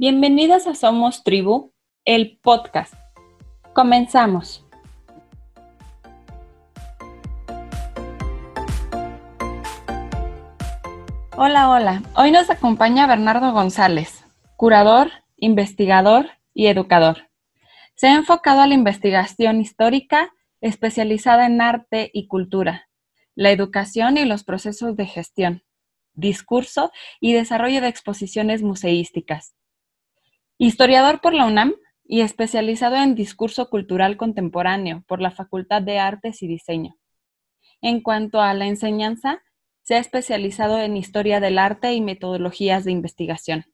Bienvenidas a Somos Tribu, el podcast. Comenzamos. Hola, hola. Hoy nos acompaña Bernardo González, curador, investigador y educador. Se ha enfocado a la investigación histórica especializada en arte y cultura, la educación y los procesos de gestión, discurso y desarrollo de exposiciones museísticas Historiador por la UNAM y especializado en discurso cultural contemporáneo por la Facultad de Artes y Diseño. En cuanto a la enseñanza, se ha especializado en historia del arte y metodologías de investigación.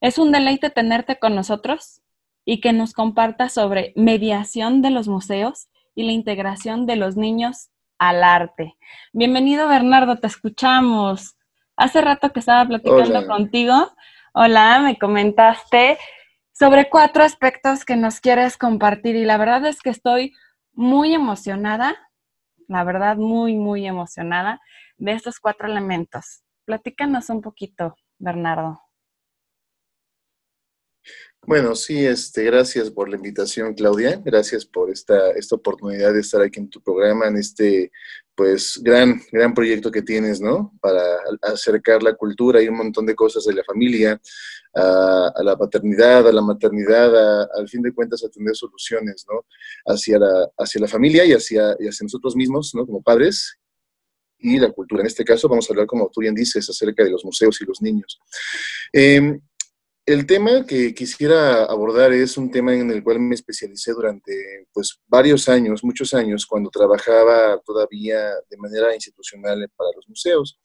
Es un deleite tenerte con nosotros y que nos compartas sobre mediación de los museos y la integración de los niños al arte. Bienvenido Bernardo, te escuchamos. Hace rato que estaba platicando contigo Hola, me comentaste sobre cuatro aspectos que nos quieres compartir y la verdad es que estoy muy emocionada, la verdad muy, muy emocionada de estos cuatro elementos. Platícanos un poquito, Bernardo. Bueno, sí, este, gracias por la invitación, Claudia. Gracias por esta, esta oportunidad de estar aquí en tu programa, en este pues gran, gran proyecto que tienes, ¿no? Para acercar la cultura y un montón de cosas de la familia, a, la paternidad, a la maternidad, al fin de cuentas a tener soluciones, ¿no? Hacia la, hacia la familia y hacia, y hacia nosotros mismos, ¿no? Como padres y la cultura. En este caso vamos a hablar, como tú bien dices, acerca de los museos y los niños. Eh, el tema que quisiera abordar es un tema en el cual me especialicé durante pues, varios años, muchos años, cuando trabajaba todavía de manera institucional para los museos.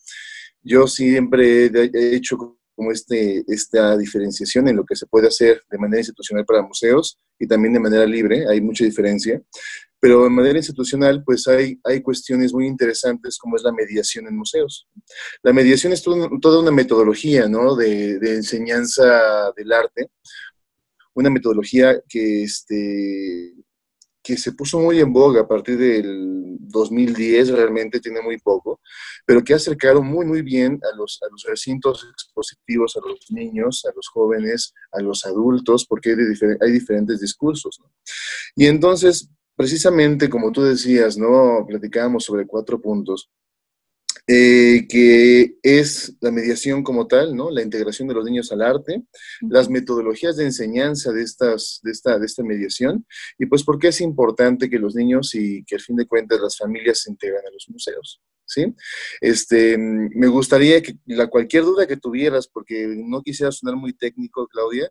Yo siempre he hecho como este, esta diferenciación en lo que se puede hacer de manera institucional para museos y también de manera libre, hay mucha diferencia. Pero de manera institucional, pues hay, hay cuestiones muy interesantes como es la mediación en museos. La mediación es toda una metodología ¿no? de, de enseñanza del arte, una metodología que, este, que se puso muy en boga a partir del 2010, realmente tiene muy poco, pero que ha acercado muy, muy bien a los, a los recintos expositivos, a los niños, a los jóvenes, a los adultos, porque hay, hay diferentes discursos. ¿no? Y entonces, precisamente como tú decías, ¿no? Platicábamos sobre cuatro puntos. Eh, que es la mediación como tal, ¿no? La integración de los niños al arte, las metodologías de enseñanza de, estas, de, esta, de esta mediación, y pues por qué es importante que los niños y que al fin de cuentas las familias se integren a los museos. ¿Sí? Este, me gustaría que la, cualquier duda que tuvieras, porque no quisiera sonar muy técnico, Claudia,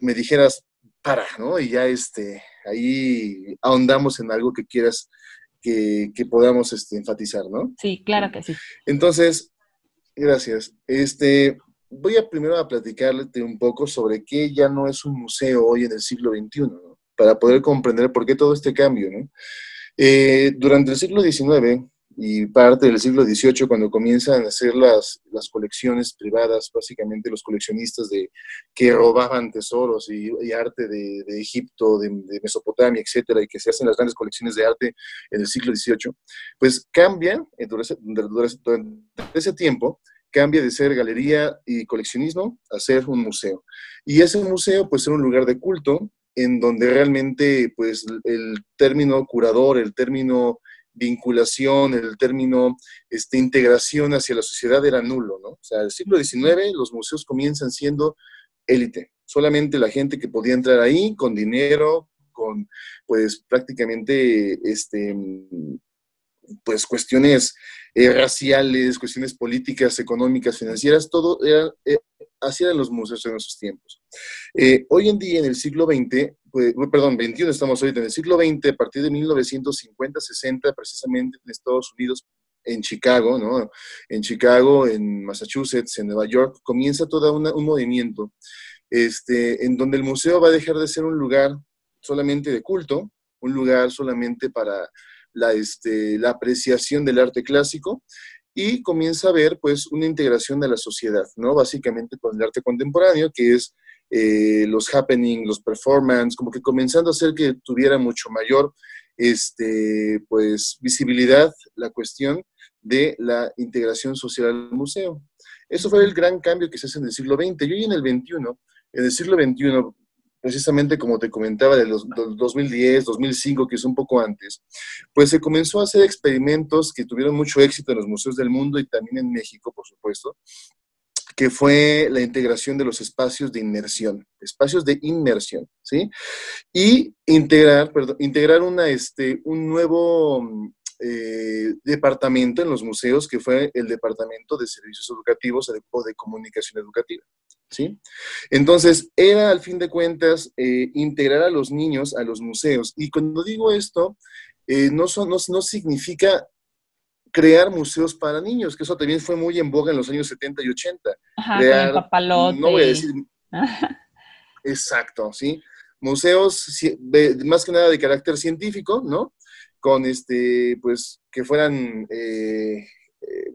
me dijeras, para, ¿no? Y ya este, ahí ahondamos en algo que quieras que, podamos este, enfatizar, ¿no? Sí, claro que sí. Entonces, gracias. Este, voy a primero a platicarte un poco sobre qué ya no es un museo hoy en el siglo XXI, ¿no? para poder comprender por qué todo este cambio. ¿no? Eh, durante el siglo XIX, y parte del siglo XVIII, cuando comienzan a hacer las, las colecciones privadas, básicamente los coleccionistas de, que robaban tesoros y, arte de, de Egipto, de, Mesopotamia, etcétera, y que se hacen las grandes colecciones de arte en el siglo XVIII, pues cambia, durante, durante ese tiempo, cambia de ser galería y coleccionismo a ser un museo. Y ese museo, pues, era un lugar de culto en donde realmente, pues, el término curador, el término vinculación, el término este, integración hacia la sociedad era nulo, ¿no? O sea, el siglo XIX los museos comienzan siendo élite, solamente la gente que podía entrar ahí con dinero, con pues prácticamente este, pues cuestiones eh, raciales, cuestiones políticas, económicas, financieras, todo era, eran los museos en esos tiempos. Eh, hoy en día, en el siglo XX, pues, perdón, XXI estamos ahorita, en el siglo XX, a partir de 1950-60, precisamente en Estados Unidos, en Chicago, ¿no? En Chicago, en Massachusetts, en Nueva York, comienza todo un movimiento este, en donde el museo va a dejar de ser un lugar solamente de culto, un lugar solamente para la, este, la apreciación del arte clásico y comienza a ver pues una integración de la sociedad, ¿no? Básicamente con el arte contemporáneo, que es eh, los happening, los performance, como que comenzando a hacer que tuviera mucho mayor este, pues, visibilidad la cuestión de la integración social al museo. Eso fue el gran cambio que se hace en el siglo XX. Y hoy en el XXI en el siglo XXI, precisamente como te comentaba, de los, 2010, 2005, que es un poco antes, pues se comenzó a hacer experimentos que tuvieron mucho éxito en los museos del mundo y también en México, por supuesto, que fue la integración de los espacios de inmersión, espacios de inmersión, ¿sí? Y integrar, perdón, integrar una, este, un nuevo eh, departamento en los museos, que fue el Departamento de Servicios Educativos o de Comunicación Educativa. ¿sí? Entonces, era al fin de cuentas eh, integrar a los niños a los museos. Y cuando digo esto, eh, no, son, no, no, significa crear museos para niños, que eso también fue muy en boga en los años 70 y 80. Ajá, crear, papalote. No voy a decir... Exacto, ¿sí? Museos, más que nada de carácter científico, ¿no? Con este, pues, que fueran, eh, eh,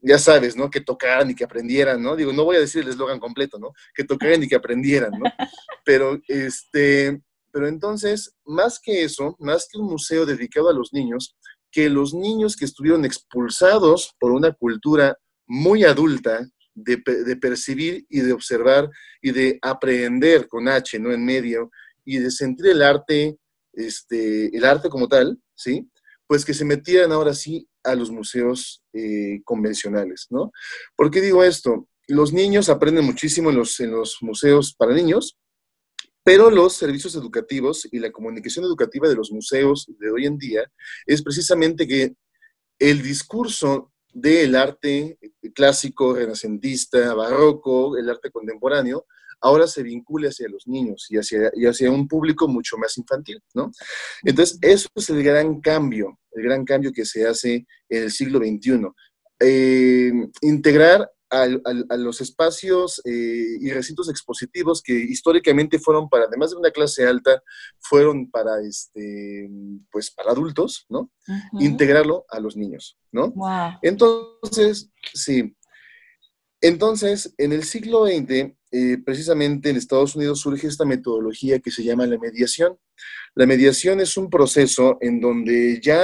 ya sabes, ¿no? Que tocaran y que aprendieran, ¿no? Digo, no voy a decir el eslogan completo, ¿no? Que tocaran y que aprendieran, ¿no? Pero, este, pero entonces, más que eso, más que un museo dedicado a los niños, que los niños que estuvieron expulsados por una cultura muy adulta, de, de, percibir y de observar y de aprender con H, ¿no? En medio, y de sentir el arte este, el arte como tal, ¿sí? Pues que se metieran ahora sí a los museos eh, convencionales, ¿no? ¿Por qué digo esto? Los niños aprenden muchísimo en los, en los museos para niños, pero los servicios educativos y la comunicación educativa de los museos de hoy en día es precisamente que el discurso del arte clásico, renacentista, barroco, el arte contemporáneo, ahora se vincule hacia los niños y hacia, y hacia un público mucho más infantil, ¿no? Entonces, eso es el gran cambio, el gran cambio que se hace en el siglo XXI. Eh, integrar a, los espacios eh, y recintos expositivos que históricamente fueron para, además de una clase alta, fueron para, este, pues, para adultos, ¿no? Integrarlo a los niños, ¿no? Entonces, sí. Entonces, en el siglo XX, eh, precisamente en Estados Unidos surge esta metodología que se llama la mediación. La mediación es un proceso en donde ya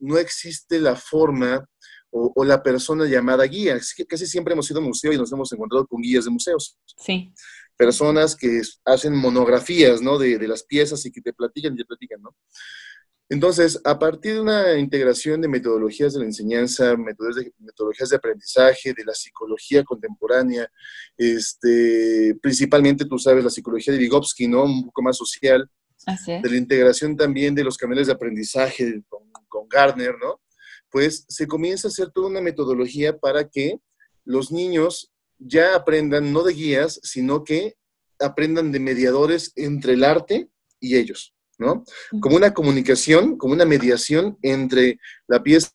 no existe la forma o, la persona llamada guía. casi siempre hemos ido a museo y nos hemos encontrado con guías de museos. Sí. Personas que hacen monografías, ¿no? De, de las piezas y que te platican y te platican, ¿no? Entonces, a partir de una integración de metodologías de la enseñanza, metodologías de aprendizaje, de la psicología contemporánea, este, principalmente, tú sabes, la psicología de Vygotsky, ¿no? Un poco más social, de la integración también de los canales de aprendizaje con, con Gardner, ¿no? Pues se comienza a hacer toda una metodología para que los niños ya aprendan no de guías, sino que aprendan de mediadores entre el arte y ellos. ¿No? Como una comunicación, como una mediación entre la pieza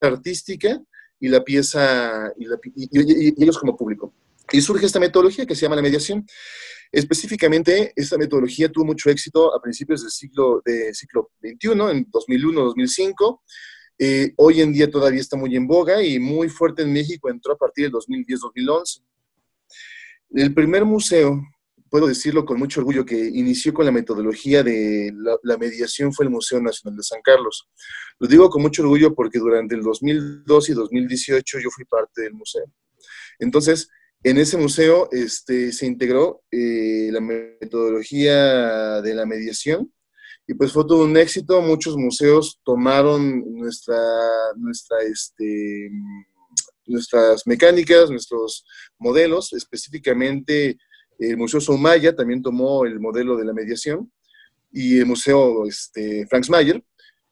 artística y la pieza, y, ellos como público. Y surge esta metodología que se llama la mediación. Específicamente, esta metodología tuvo mucho éxito a principios del siglo, de siglo XXI, en 2001-2005. Eh, hoy en día todavía está muy en boga y muy fuerte en México, entró a partir del 2010-2011. El primer museo puedo decirlo con mucho orgullo, que inició con la metodología de la, mediación fue el Museo Nacional de San Carlos. Lo digo con mucho orgullo porque durante el 2002 y 2018 yo fui parte del museo. Entonces, en ese museo este, se integró eh, la metodología de la mediación y pues fue todo un éxito. Muchos museos tomaron nuestra, nuestra, este, nuestras mecánicas, nuestros modelos, específicamente el Museo Soumaya también tomó el modelo de la mediación y el Museo este, Franks Mayer.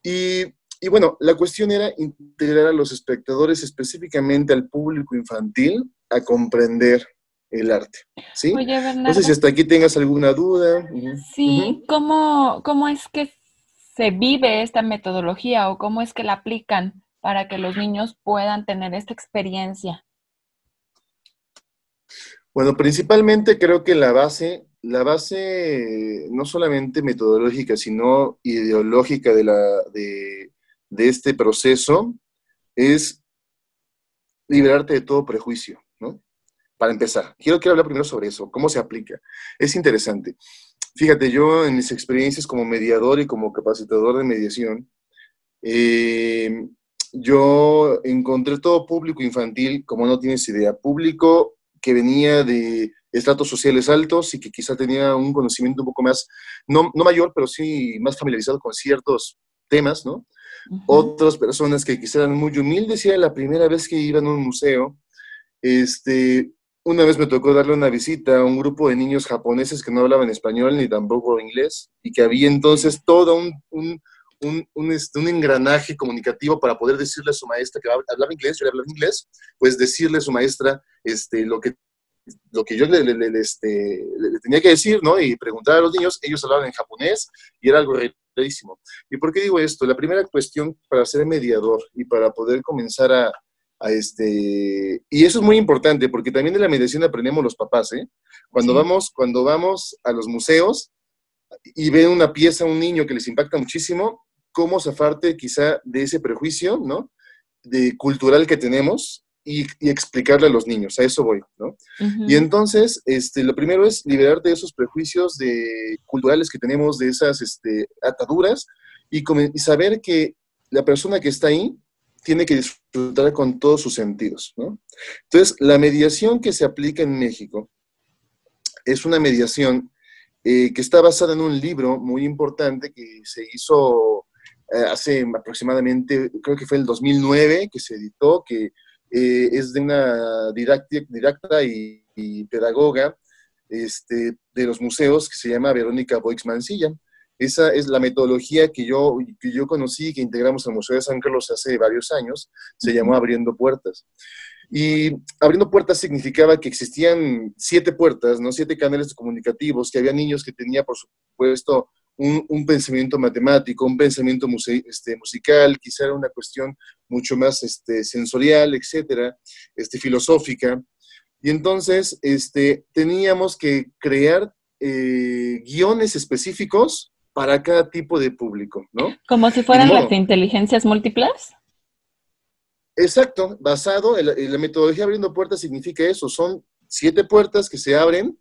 Y, y, bueno, la cuestión era integrar a los espectadores, específicamente al público infantil, a comprender el arte. ¿sí? no sé si hasta aquí tengas alguna duda. Sí, ¿cómo, ¿cómo es que se vive esta metodología o cómo es que la aplican para que los niños puedan tener esta experiencia? Bueno, principalmente creo que la base, la base no solamente metodológica, sino ideológica de, la, de, este proceso es liberarte de todo prejuicio, ¿no? Para empezar, quiero, quiero hablar primero sobre eso, cómo se aplica. Es interesante. Fíjate, yo en mis experiencias como mediador y como capacitador de mediación, eh, yo encontré todo público infantil, como no tienes idea, público que venía de estratos sociales altos y que quizá tenía un conocimiento un poco más, no, no mayor, pero sí más familiarizado con ciertos temas, ¿no? Otras personas que quizá eran muy humildes y era la primera vez que iban a un museo. Este, una vez me tocó darle una visita a un grupo de niños japoneses que no hablaban español ni tampoco inglés y que había entonces todo un, un, un, este, un, engranaje comunicativo para poder decirle a su maestra que hablaba inglés, yo le hablaba inglés, pues decirle a su maestra este, lo que lo que yo le, este, le, tenía que decir, ¿no? Y preguntar a los niños, ellos hablaban en japonés y era algo rarísimo. ¿Y por qué digo esto? La primera cuestión para ser mediador y para poder comenzar a, a este... Y eso es muy importante porque también de la mediación aprendemos los papás, ¿eh? Cuando, vamos, cuando vamos a los museos y ven una pieza, un niño que les impacta muchísimo, cómo zafarte quizá de ese prejuicio, ¿no? De cultural que tenemos y, explicarle a los niños, a eso voy, ¿no? Y entonces, este, lo primero es liberarte de esos prejuicios de, culturales que tenemos, de esas este, ataduras, y, y, saber que la persona que está ahí tiene que disfrutar con todos sus sentidos, ¿no? Entonces, la mediación que se aplica en México es una mediación eh, que está basada en un libro muy importante que se hizo eh, hace aproximadamente, creo que fue el 2009, que se editó, que eh, es de una didacta y, pedagoga este, de los museos que se llama Verónica Boix Mancilla. Esa es la metodología que yo, que yo conocí, que integramos al Museo de San Carlos hace varios años, se llamó Abriendo Puertas. Y abriendo puertas significaba que existían siete puertas, ¿no? siete canales comunicativos, que había niños que tenían, por supuesto, un, pensamiento matemático, un pensamiento este, musical, quizá era una cuestión mucho más este, sensorial, etcétera, este, filosófica. Y entonces este, teníamos que crear eh, guiones específicos para cada tipo de público, ¿no? Como si fueran las inteligencias múltiples. Exacto, basado en la, metodología abriendo puertas significa eso, son siete puertas que se abren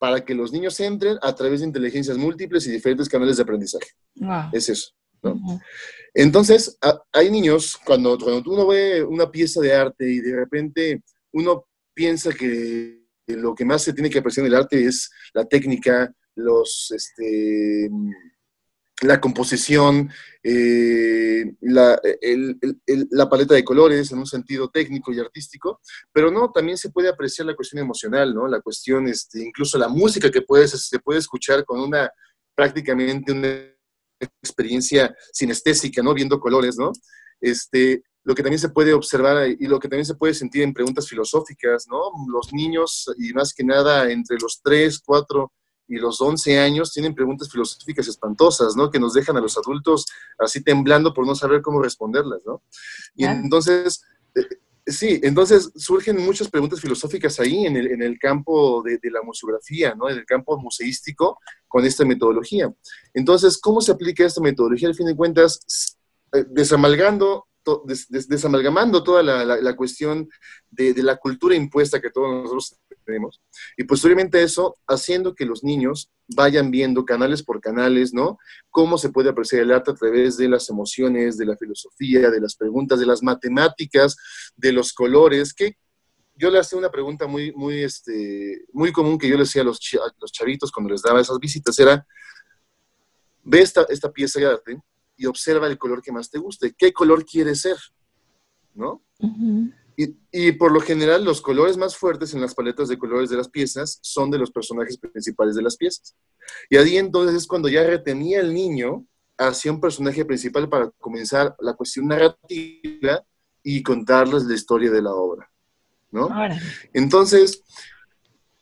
para que los niños entren a través de inteligencias múltiples y diferentes canales de aprendizaje. Es eso. Entonces, hay niños, cuando, cuando uno ve una pieza de arte y de repente uno piensa que lo que más se tiene que apreciar en el arte es la técnica, los, este, la composición, eh, la, la, paleta de colores en un sentido técnico y artístico, pero no, también se puede apreciar la cuestión emocional, ¿no? La cuestión, este, incluso la música que puedes, se puede escuchar con una, prácticamente una experiencia sinestésica, ¿no? Viendo colores, ¿no? Este, lo que también se puede observar y lo que también se puede sentir en preguntas filosóficas, ¿no? Los niños, y más que nada entre los 3, 4 y los 11 años tienen preguntas filosóficas espantosas, ¿no? Que nos dejan a los adultos así temblando por no saber cómo responderlas, ¿no? Y entonces, eh, sí, entonces surgen muchas preguntas filosóficas ahí en el, en el campo de, la museografía, ¿no? En el campo museístico con esta metodología. Entonces, ¿cómo se aplica esta metodología? Al fin de cuentas, eh, desamalgando desamalgamando toda la, cuestión de, la cultura impuesta que todos nosotros tenemos. Y posteriormente eso, haciendo que los niños vayan viendo canales por canales, ¿no? Cómo se puede apreciar el arte a través de las emociones, de la filosofía, de las preguntas, de las matemáticas, de los colores, que yo le hacía una pregunta muy, muy, este, muy común que yo le hacía a los, chavitos cuando les daba esas visitas, era, ve esta, esta pieza de arte, y observa el color que más te guste. ¿Qué color quieres ser? ¿No? Y, y, por lo general los colores más fuertes en las paletas de colores de las piezas son de los personajes principales de las piezas. Y ahí entonces es cuando ya retenía el niño hacia un personaje principal para comenzar la cuestión narrativa y contarles la historia de la obra. ¿no? Entonces,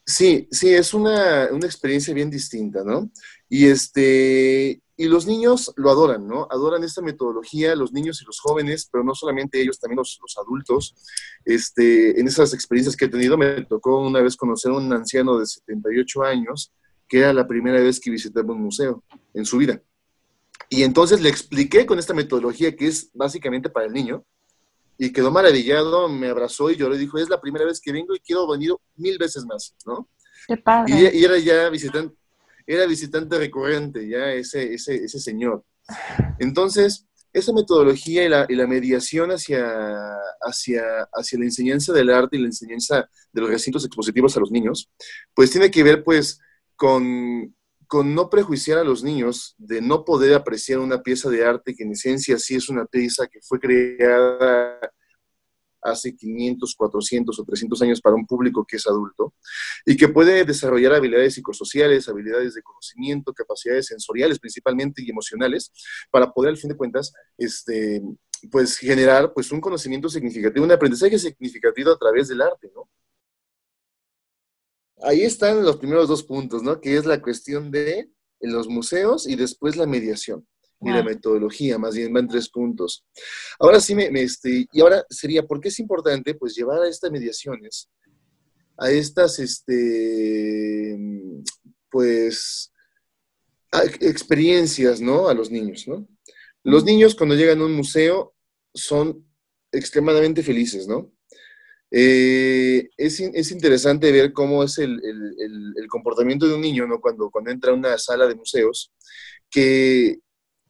sí, sí, es una, una experiencia bien distinta, ¿no? Y este, y los niños lo adoran, ¿no? Adoran esta metodología, los niños y los jóvenes, pero no solamente ellos, también los, adultos. Este, en esas experiencias que he tenido, me tocó una vez conocer a un anciano de 78 años, que era la primera vez que visitaba un museo en su vida. Y entonces le expliqué con esta metodología que es básicamente para el niño, y quedó maravillado, me abrazó y lloró y dijo, es la primera vez que vengo y quiero venir mil veces más, ¿no? Qué padre. Y, y era ya visitante, era visitante recurrente ya ese, ese, ese señor. Entonces, esa metodología y la, y la mediación hacia, hacia, hacia la enseñanza del arte y la enseñanza de los recintos expositivos a los niños, pues tiene que ver pues con, con no prejuiciar a los niños de no poder apreciar una pieza de arte que en esencia sí es una pieza que fue creada hace 500, 400 o 300 años para un público que es adulto y que puede desarrollar habilidades psicosociales, habilidades de conocimiento, capacidades sensoriales principalmente y emocionales para poder al fin de cuentas este, pues generar pues un conocimiento significativo, un aprendizaje significativo a través del arte, ¿no? Ahí están los primeros dos puntos, ¿no? Que es la cuestión de los museos y después la mediación y la metodología, más bien van tres puntos. Ahora sí, me, este, y ahora sería, ¿por qué es importante pues llevar a estas mediaciones, a estas, este, pues, experiencias, ¿no? A los niños, ¿no? Los niños cuando llegan a un museo son extremadamente felices, ¿no? Eh, es, es, interesante ver cómo es el, el, el, comportamiento de un niño, ¿no? Cuando, cuando entra a una sala de museos, que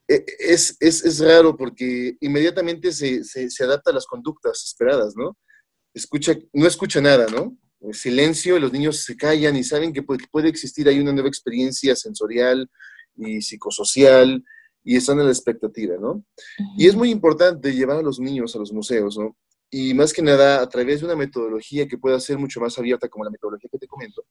es, es, es raro porque inmediatamente se, se, se, adapta a las conductas esperadas, ¿no? Escucha, no escucha nada, ¿no? El silencio, los niños se callan y saben que puede, puede existir ahí una nueva experiencia sensorial y psicosocial y están en la expectativa, ¿no? Y es muy importante llevar a los niños a los museos, ¿no? Y más que nada a través de una metodología que pueda ser mucho más abierta como la metodología que te comento,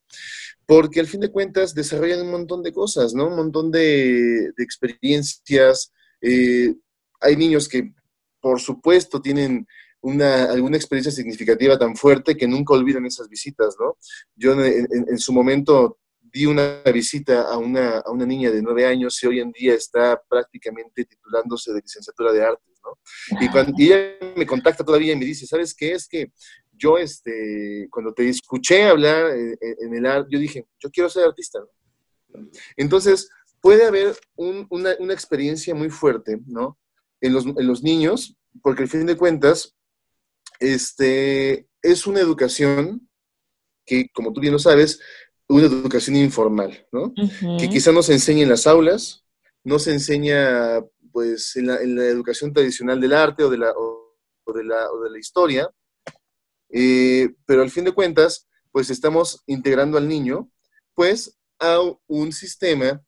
porque al fin de cuentas desarrollan un montón de cosas, ¿no? Un montón de, experiencias. Eh, hay niños que, por supuesto, tienen una, alguna experiencia significativa tan fuerte que nunca olvidan esas visitas, ¿no? Yo en su momento di una visita a una, a una niña de nueve años y hoy en día está prácticamente titulándose de licenciatura de artes, ¿no? Y, cuando, ella me contacta todavía y me dice, ¿sabes qué? Es que yo, este, cuando te escuché hablar en, el arte, yo dije, yo quiero ser artista, ¿no? Entonces, puede haber una, una, experiencia muy fuerte, ¿no? En los, en los niños, porque al fin de cuentas, este, es una educación que, como tú bien lo sabes, una educación informal, ¿no? Que quizá no se enseña en las aulas, no se enseña pues en la, educación tradicional del arte o de la, de la, o de la historia, eh, pero al fin de cuentas, pues estamos integrando al niño, pues a un sistema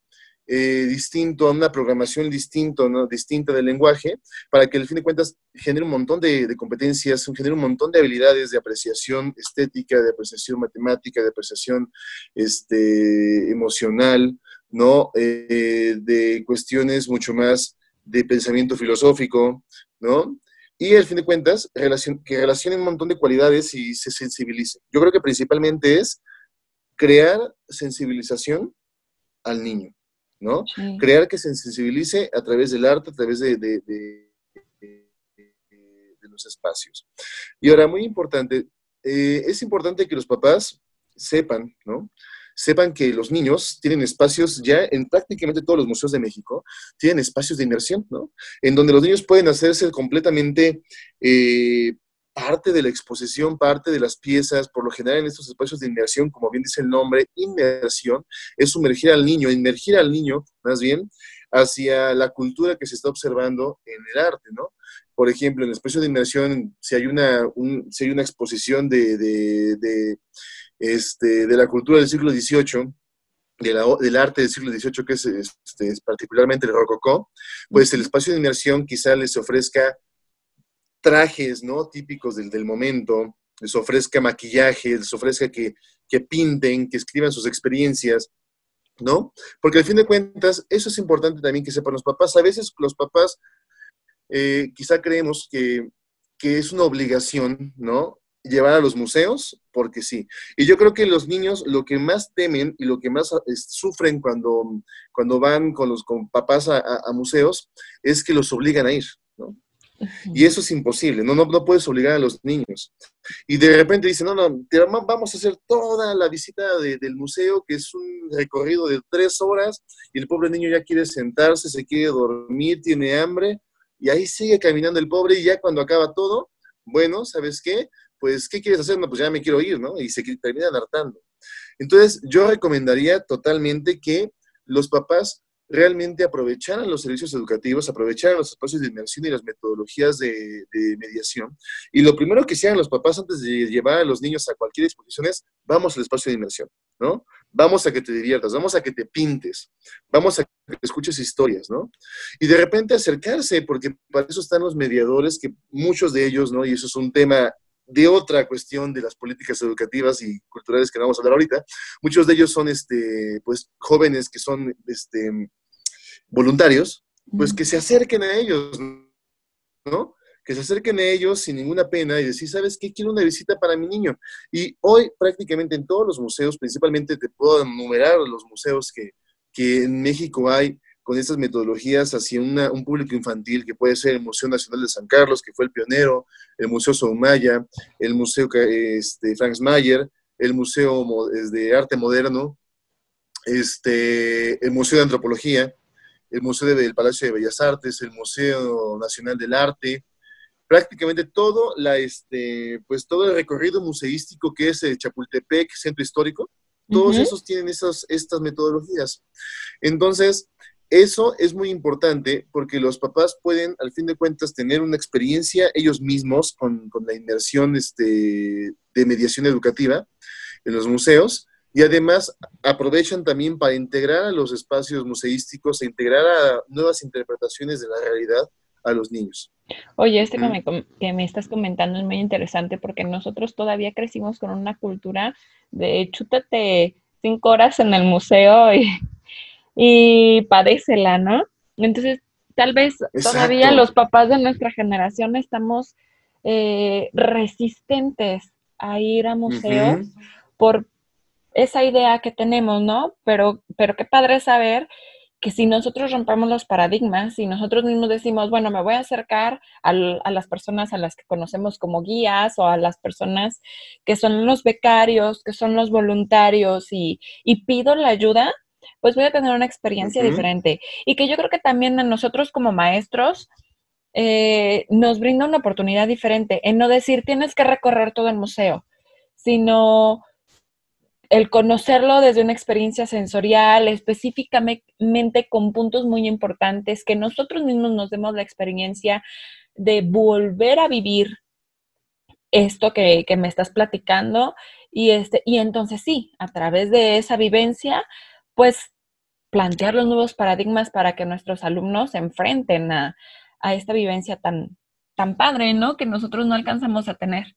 eh, distinto, a una programación distinto, ¿no? distinta del lenguaje, para que al fin de cuentas genere un montón de, competencias, genere un montón de habilidades de apreciación estética, de apreciación matemática, de apreciación este, emocional, ¿no? Eh, de cuestiones mucho más de pensamiento filosófico, ¿no? Y al fin de cuentas, que relacione un montón de cualidades y se sensibilice. Yo creo que principalmente es crear sensibilización al niño. ¿no? Crear que se sensibilice a través del arte, a través de, de, de, los espacios. Y ahora, muy importante, eh, es importante que los papás sepan, ¿no? Sepan que los niños tienen espacios ya en prácticamente todos los museos de México, tienen espacios de inmersión, ¿no? En donde los niños pueden hacerse completamente eh, parte de la exposición, parte de las piezas, por lo general en estos espacios de inmersión, como bien dice el nombre, inmersión, es sumergir al niño, inmergir al niño, más bien, hacia la cultura que se está observando en el arte, ¿no? Por ejemplo, en el espacio de inmersión, si hay una, si hay una exposición de, de, de, este, de la cultura del siglo XVIII, del arte del siglo XVIII, que es, este, es particularmente el rococó, pues el espacio de inmersión quizá les ofrezca trajes, ¿no? Típicos del, del momento, les ofrezca maquillaje, les ofrezca que, que pinten, que escriban sus experiencias, ¿no? Porque al fin de cuentas, eso es importante también que sepan los papás. A veces los papás eh, quizá creemos que, que, es una obligación, ¿no? Llevar a los museos, porque sí. Y yo creo que los niños lo que más temen y lo que más sufren cuando, cuando van con los con papás a, a museos es que los obligan a ir, ¿no? Y eso es imposible, no, no, no puedes obligar a los niños. Y de repente dicen, no, no, vamos a hacer toda la visita del museo, que es un recorrido de tres horas, y el pobre niño ya quiere sentarse, se quiere dormir, tiene hambre, y ahí sigue caminando el pobre, y ya cuando acaba todo, bueno, ¿sabes qué? Pues, ¿qué quieres hacer? No, pues ya me quiero ir, ¿no? Y se termina hartando. Entonces, yo recomendaría totalmente que los papás realmente aprovecharan los servicios educativos, aprovecharan los espacios de inmersión y las metodologías de, mediación. Y lo primero que hicieran los papás antes de llevar a los niños a cualquier exposición es, vamos al espacio de inmersión, ¿no? Vamos a que te diviertas, vamos a que te pintes, vamos a que escuches historias, ¿no? Y de repente acercarse, porque para eso están los mediadores, que muchos de ellos, ¿no? Y eso es un tema de otra cuestión de las políticas educativas y culturales que no vamos a hablar ahorita. Muchos de ellos son, este, pues, jóvenes que son, este, voluntarios, pues que se acerquen a ellos, ¿no? Que se acerquen a ellos sin ninguna pena y decir, ¿sabes qué? Quiero una visita para mi niño. Y hoy prácticamente en todos los museos, principalmente te puedo enumerar los museos que, que en México hay con estas metodologías hacia un público infantil, que puede ser el Museo Nacional de San Carlos, que fue el pionero, el Museo Soumaya, el Museo este, Franz Mayer, el Museo de Arte Moderno, este, el Museo de Antropología, el Museo del Palacio de Bellas Artes, el Museo Nacional del Arte, prácticamente todo, la, este, pues todo el recorrido museístico que es el Chapultepec, Centro Histórico, todos esos tienen esas, estas metodologías. Entonces, eso es muy importante porque los papás pueden, al fin de cuentas, tener una experiencia ellos mismos con, la inmersión este, de mediación educativa en los museos y además aprovechan también para integrar a los espacios museísticos e integrar a nuevas interpretaciones de la realidad a los niños. Oye, este que, me, que, me, estás comentando es muy interesante porque nosotros todavía crecimos con una cultura de chútate cinco horas en el museo y, y padécela, ¿no? Entonces, tal vez todavía los papás de nuestra generación estamos eh, resistentes a ir a museos por esa idea que tenemos, ¿no? Pero, pero qué padre saber que si nosotros rompemos los paradigmas, y nosotros mismos decimos, bueno, me voy a acercar a, las personas a las que conocemos como guías o a las personas que son los becarios, que son los voluntarios y, pido la ayuda, pues voy a tener una experiencia diferente. Y que yo creo que también a nosotros como maestros eh, nos brinda una oportunidad diferente en no decir tienes que recorrer todo el museo, sino el conocerlo desde una experiencia sensorial, específicamente con puntos muy importantes, que nosotros mismos nos demos la experiencia de volver a vivir esto que, me estás platicando y, este, y entonces sí, a través de esa vivencia, pues plantear los nuevos paradigmas para que nuestros alumnos se enfrenten a, a esta vivencia tan, tan padre, ¿no? Que nosotros no alcanzamos a tener.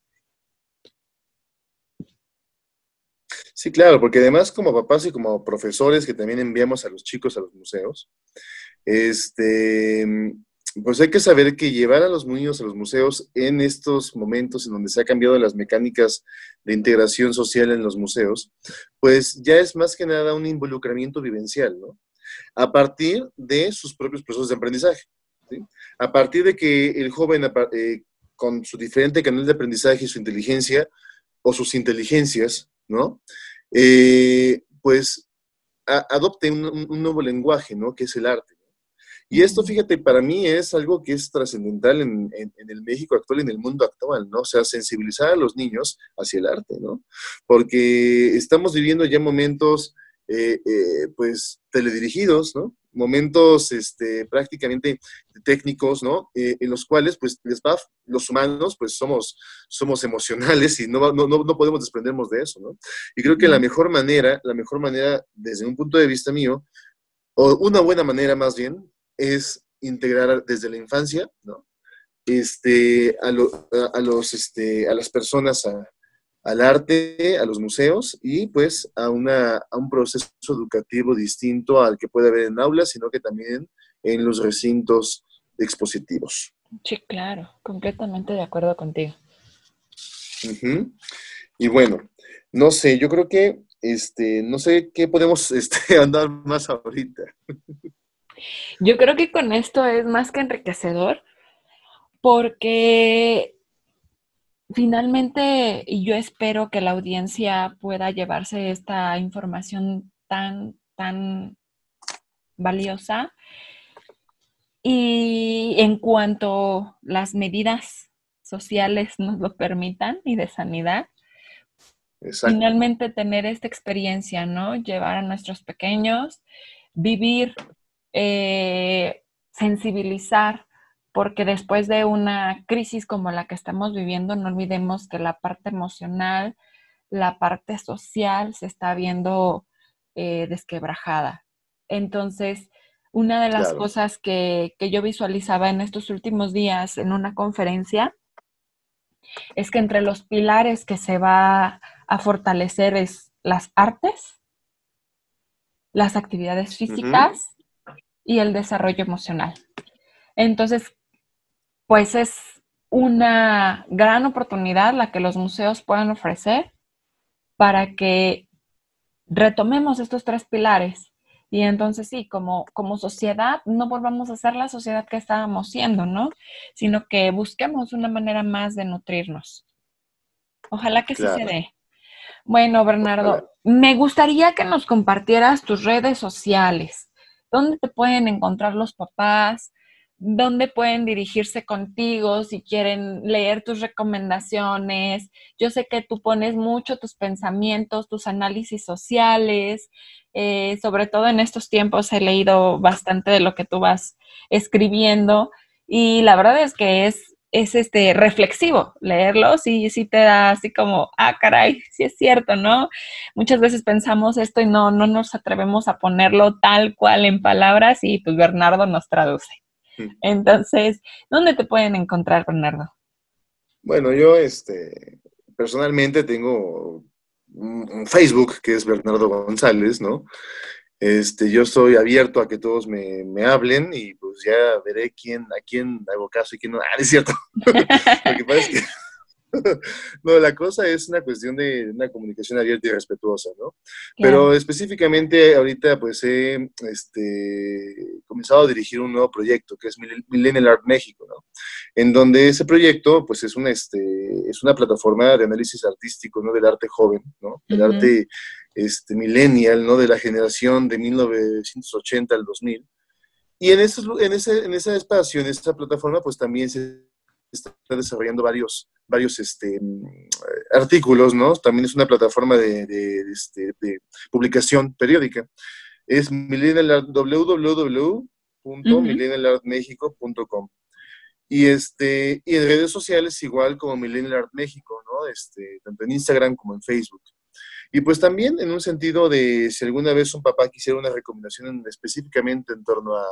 Sí, claro, porque además como papás y como profesores que también enviamos a los chicos a los museos, este, pues hay que saber que llevar a los niños a los museos en estos momentos en donde se ha cambiado las mecánicas de integración social en los museos, pues ya es más que nada un involucramiento vivencial, ¿no? A partir de sus propios procesos de aprendizaje. A partir de que el joven, eh, con su diferente canal de aprendizaje y su inteligencia, o sus inteligencias, ¿no? Eh, pues adopte un, nuevo lenguaje, ¿no? Que es el arte. Y esto, fíjate, para mí es algo que es trascendental en, el México actual, en el mundo actual, ¿no? O sea, sensibilizar a los niños hacia el arte, ¿no? Porque estamos viviendo ya momentos, eh, eh, pues, teledirigidos, ¿no? Momentos este, prácticamente técnicos, ¿no? Eh, en los cuales, pues, los humanos, pues, somos, somos emocionales y no, no, no, podemos desprendernos de eso, ¿no? Y creo que la mejor manera, la mejor manera, desde un punto de vista mío, o una buena manera más bien, es integrar desde la infancia, ¿no? Este, a, a, los, este, a las personas a, al arte, a los museos y pues a, una, a un proceso educativo distinto al que puede haber en aulas, sino que también en los recintos expositivos. Sí, claro, completamente de acuerdo contigo. Y bueno, no sé, yo creo que, este, no sé qué podemos este, andar más ahorita. Yo creo que con esto es más que enriquecedor porque finalmente, yo espero que la audiencia pueda llevarse esta información tan, tan valiosa. Y en cuanto las medidas sociales nos lo permitan y de sanidad, finalmente tener esta experiencia, ¿no? Llevar a nuestros pequeños, vivir eh, sensibilizar, porque después de una crisis como la que estamos viviendo, no olvidemos que la parte emocional, la parte social se está viendo eh, desquebrajada. Entonces, una de las cosas que, que, yo visualizaba en estos últimos días en una conferencia es que entre los pilares que se va a fortalecer es las artes, las actividades físicas y el desarrollo emocional. Entonces, pues es una gran oportunidad la que los museos puedan ofrecer para que retomemos estos tres pilares y entonces sí, como, como sociedad no volvamos a ser la sociedad que estábamos siendo, ¿no? Sino que busquemos una manera más de nutrirnos. Ojalá que sí se dé. Bueno, Bernardo, me gustaría que nos compartieras tus redes sociales. ¿Dónde te pueden encontrar los papás? ¿Dónde pueden dirigirse contigo si quieren leer tus recomendaciones? Yo sé que tú pones mucho tus pensamientos, tus análisis sociales. Eh, sobre todo en estos tiempos he leído bastante de lo que tú vas escribiendo y la verdad es que es es este reflexivo leerlo, sí, sí te da así como, ah, caray, sí es cierto, ¿no? Muchas veces pensamos esto y no, no nos atrevemos a ponerlo tal cual en palabras y pues Bernardo nos traduce. Entonces, ¿dónde te pueden encontrar, Bernardo? Bueno, yo este, personalmente tengo un Facebook que es Bernardo González, ¿no? Este, yo estoy abierto a que todos me, me, hablen y pues ya veré quién, a quién hago caso y quién no. Ah, es cierto. Lo que pasa es que no, la cosa es una cuestión de una comunicación abierta y respetuosa, ¿no? Pero específicamente ahorita pues he este, comenzado a dirigir un nuevo proyecto que es Millennial Art México, ¿no? En donde ese proyecto pues es una, este, es una plataforma de análisis artístico, ¿no? Del arte joven, ¿no? Del arte este, millennial, ¿no? De la generación de 1980 al 2000. Y en, en, ese, en ese espacio, en esa plataforma, pues también se está desarrollando varios, varios este, artículos, ¿no? También es una plataforma de, de, este, publicación periódica. Es www.millennialartmexico.com. Y, este, y en redes sociales igual como Millennial Art México, ¿no? Este, tanto en Instagram como en Facebook. Y pues también en un sentido de si alguna vez un papá quisiera una recomendación específicamente en torno a,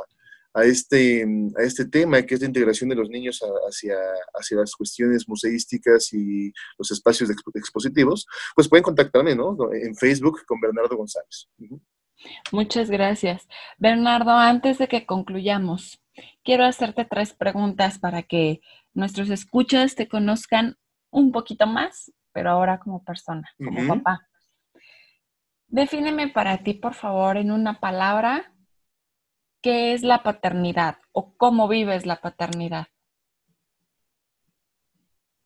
a, este, a este tema, que es la integración de los niños hacia, hacia las cuestiones museísticas y los espacios expositivos, pues pueden contactarme ¿no? en Facebook con Bernardo González. Muchas gracias. Bernardo, antes de que concluyamos, quiero hacerte tres preguntas para que nuestros escuchas te conozcan un poquito más, pero ahora como persona, como papá. Defíneme para ti, por favor, en una palabra, qué es la paternidad o cómo vives la paternidad.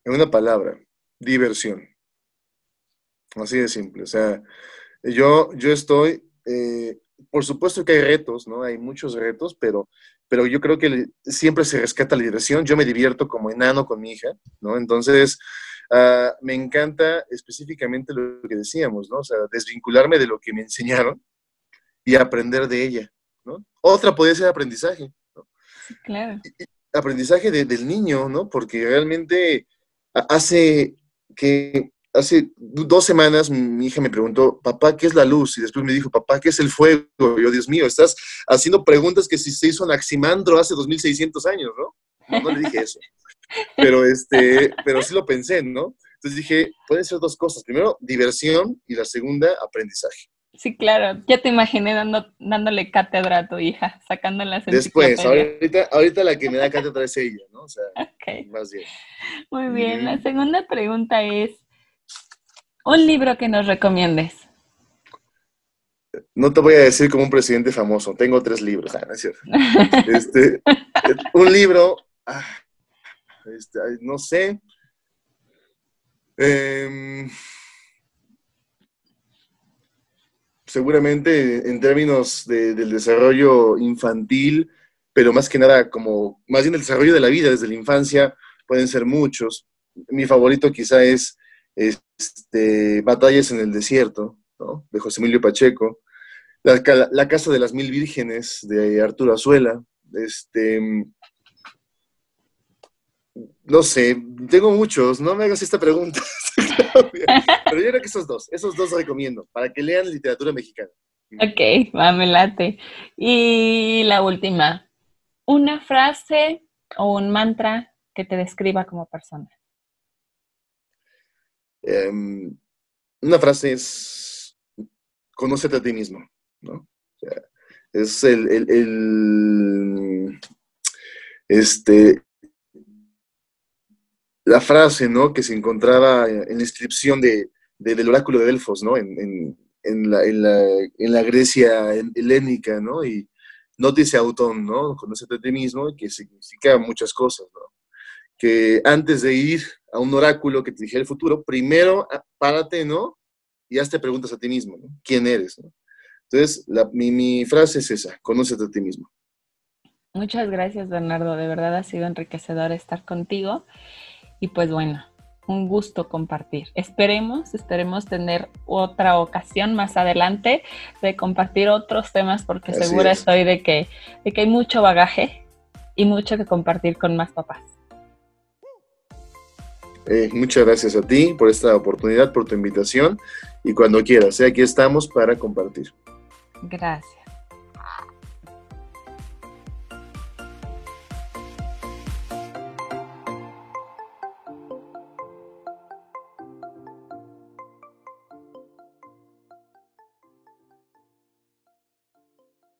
En una palabra, diversión. Así de simple. O sea, yo, yo estoy, eh, por supuesto que hay retos, ¿no? Hay muchos retos, pero, pero yo creo que siempre se rescata la diversión. Yo me divierto como enano con mi hija, ¿no? Entonces, Ah, me encanta específicamente lo que decíamos, ¿no? O sea, desvincularme de lo que me enseñaron y aprender de ella, ¿no? Otra podría ser aprendizaje, ¿no? Claro. aprendizaje del niño, ¿no? Porque realmente hace que hace dos semanas mi hija me preguntó, papá, ¿qué es la luz? Y después me dijo, papá, ¿qué es el fuego? Y yo, Dios mío, estás haciendo preguntas que si se hizo Anaximandro hace 2600 años, ¿no? No, no le dije eso. Pero, este, pero sí lo pensé, ¿no? Entonces dije, pueden ser dos cosas. Primero, diversión y la segunda, aprendizaje. Sí, claro. Ya te imaginé dando, dándole cátedra a tu hija, sacándola Después, ahorita, ahorita la que me da cátedra es ella, ¿no? O sea, más bien. Muy bien. La segunda pregunta es, un libro que nos recomiendes. No te voy a decir como un presidente famoso, tengo tres libros, ah, no es cierto. Este, un libro, ah, este, no sé. Em, seguramente en términos del desarrollo infantil, pero más que nada como, más bien el desarrollo de la vida desde la infancia, pueden ser muchos. Mi favorito quizá es este, Batallas en el Desierto, de José Emilio Pacheco. La, Casa de las Mil Vírgenes de Arturo Azuela. Este, no sé, tengo muchos, no me hagas esta pregunta, pero yo creo que esos dos, esos dos recomiendo, para que lean literatura mexicana. Ok, va, me late. Y la última, una frase o un mantra que te describa como persona. Em, una frase es, conócete a ti mismo, ¿no? es el, el, este, la frase, ¿no? Que se encontraba en la inscripción de, del oráculo de Delfos, ¿no? En, en, la, en, la, Grecia helénica, ¿no? Y nótese autón, ¿no? Conocete a ti mismo, que significa muchas cosas, ¿no? Que antes de ir a un oráculo que te dijera el futuro, primero ah, párate, ¿no? Y hazte preguntas a ti mismo. ¿Quién eres? ¿no? Entonces, la, mi, mi frase es esa, conócete a ti mismo. Muchas gracias, Bernardo. De verdad ha sido enriquecedor estar contigo. Y pues bueno, un gusto compartir. Esperemos, esperemos tener otra ocasión más adelante de compartir otros temas porque segura estoy de que, de que hay mucho bagaje y mucho que compartir con más papás. Eh, muchas gracias a ti por esta oportunidad, por tu invitación y cuando quieras, ¿eh? aquí estamos para compartir. Gracias.